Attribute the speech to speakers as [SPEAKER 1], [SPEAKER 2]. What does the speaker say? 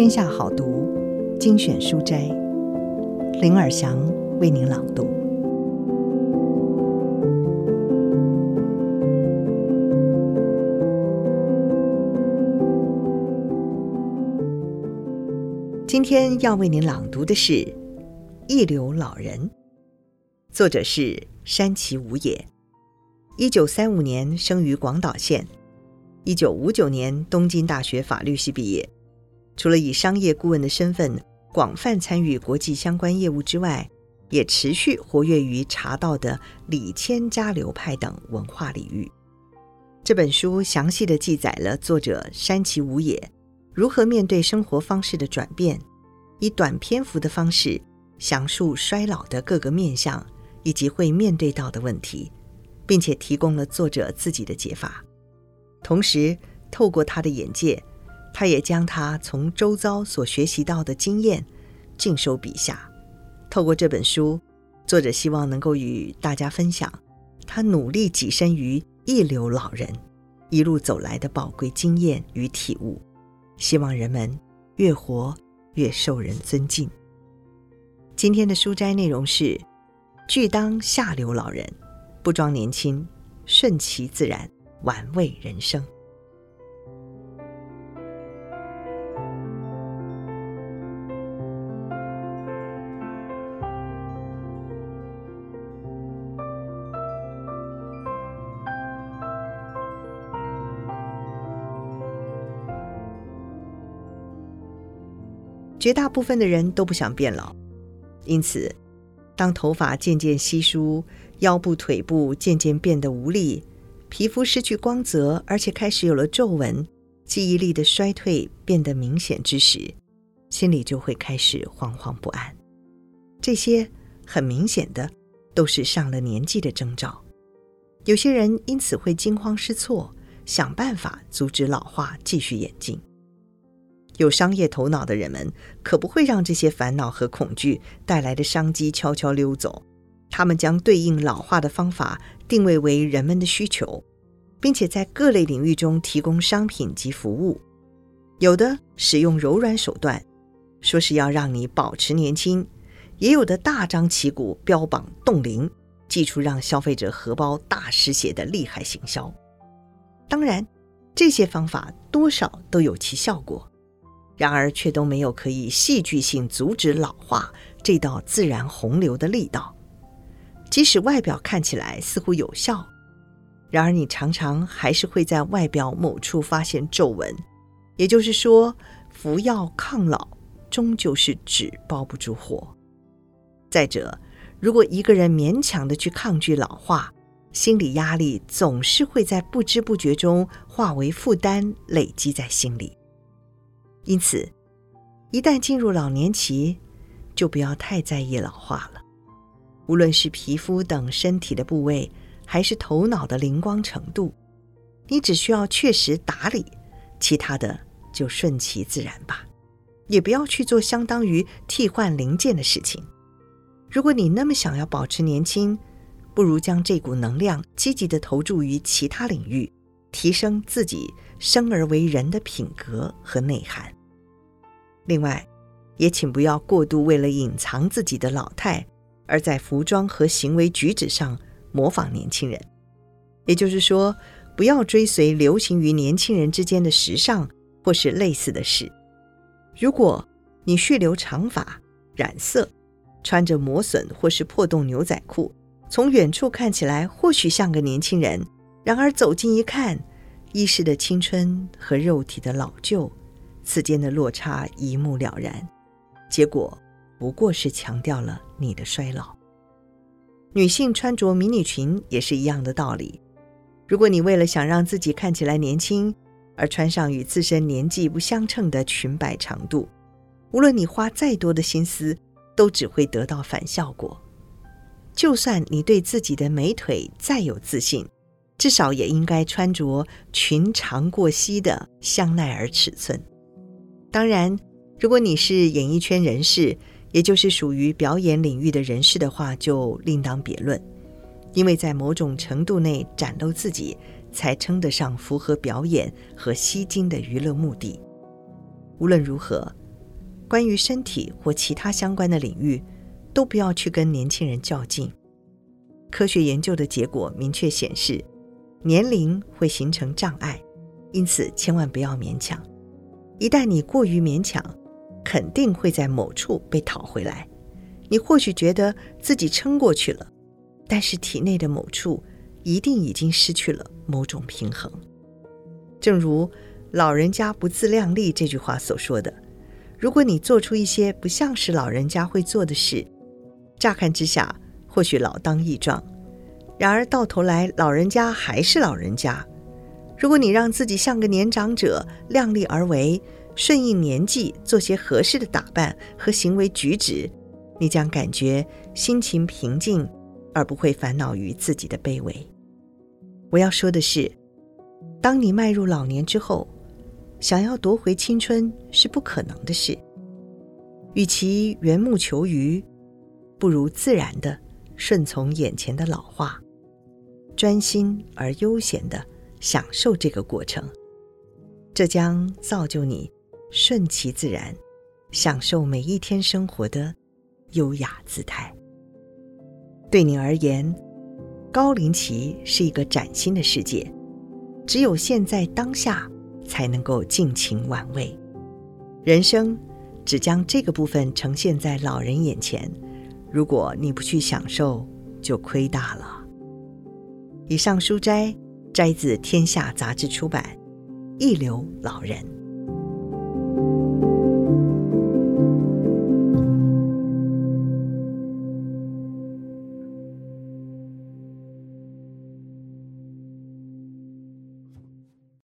[SPEAKER 1] 天下好读精选书斋，林尔祥为您朗读。今天要为您朗读的是《一流老人》，作者是山崎武也。一九三五年生于广岛县，一九五九年东京大学法律系毕业。除了以商业顾问的身份广泛参与国际相关业务之外，也持续活跃于茶道的李千家流派等文化领域。这本书详细地记载了作者山崎武也如何面对生活方式的转变，以短篇幅的方式详述衰老的各个面向以及会面对到的问题，并且提供了作者自己的解法。同时，透过他的眼界。他也将他从周遭所学习到的经验尽收笔下。透过这本书，作者希望能够与大家分享他努力跻身于一流老人一路走来的宝贵经验与体悟，希望人们越活越受人尊敬。今天的书斋内容是：拒当下流老人，不装年轻，顺其自然，玩味人生。绝大部分的人都不想变老，因此，当头发渐渐稀疏，腰部、腿部渐渐变得无力，皮肤失去光泽，而且开始有了皱纹，记忆力的衰退变得明显之时，心里就会开始惶惶不安。这些很明显的都是上了年纪的征兆。有些人因此会惊慌失措，想办法阻止老化继续演进。有商业头脑的人们可不会让这些烦恼和恐惧带来的商机悄悄溜走，他们将对应老化的方法定位为人们的需求，并且在各类领域中提供商品及服务。有的使用柔软手段，说是要让你保持年轻；也有的大张旗鼓标榜冻龄，祭出让消费者荷包大失血的厉害行销。当然，这些方法多少都有其效果。然而，却都没有可以戏剧性阻止老化这道自然洪流的力道。即使外表看起来似乎有效，然而你常常还是会在外表某处发现皱纹。也就是说，服药抗老终究是纸包不住火。再者，如果一个人勉强的去抗拒老化，心理压力总是会在不知不觉中化为负担，累积在心里。因此，一旦进入老年期，就不要太在意老化了。无论是皮肤等身体的部位，还是头脑的灵光程度，你只需要确实打理，其他的就顺其自然吧。也不要去做相当于替换零件的事情。如果你那么想要保持年轻，不如将这股能量积极地投注于其他领域。提升自己生而为人的品格和内涵。另外，也请不要过度为了隐藏自己的老态，而在服装和行为举止上模仿年轻人。也就是说，不要追随流行于年轻人之间的时尚或是类似的事。如果你蓄留长发、染色、穿着磨损或是破洞牛仔裤，从远处看起来或许像个年轻人。然而走近一看，衣饰的青春和肉体的老旧，此间的落差一目了然。结果不过是强调了你的衰老。女性穿着迷你裙也是一样的道理。如果你为了想让自己看起来年轻，而穿上与自身年纪不相称的裙摆长度，无论你花再多的心思，都只会得到反效果。就算你对自己的美腿再有自信，至少也应该穿着裙长过膝的香奈儿尺寸。当然，如果你是演艺圈人士，也就是属于表演领域的人士的话，就另当别论。因为在某种程度内展露自己，才称得上符合表演和吸睛的娱乐目的。无论如何，关于身体或其他相关的领域，都不要去跟年轻人较劲。科学研究的结果明确显示，年龄会形成障碍，因此千万不要勉强。一旦你过于勉强，肯定会在某处被讨回来。你或许觉得自己撑过去了，但是体内的某处一定已经失去了某种平衡。正如“老人家不自量力”这句话所说的，如果你做出一些不像是老人家会做的事，乍看之下或许老当益壮，然而到头来老人家还是老人家。如果你让自己像个年长者，量力而为，顺应年纪，做些合适的打扮和行为举止。你将感觉心情平静，而不会烦恼于自己的卑微。我要说的是，当你迈入老年之后，想要夺回青春是不可能的事。与其缘木求鱼，不如自然的顺从眼前的老化，专心而悠闲地享受这个过程。这将造就你顺其自然，享受每一天生活的优雅姿态。对你而言，高龄期是一个崭新的世界，只有现在当下才能够尽情玩味。人生只将这个部分呈现在老人眼前，如果你不去享受，就亏大了。以上书摘摘自《天下杂志》出版《一流老人》。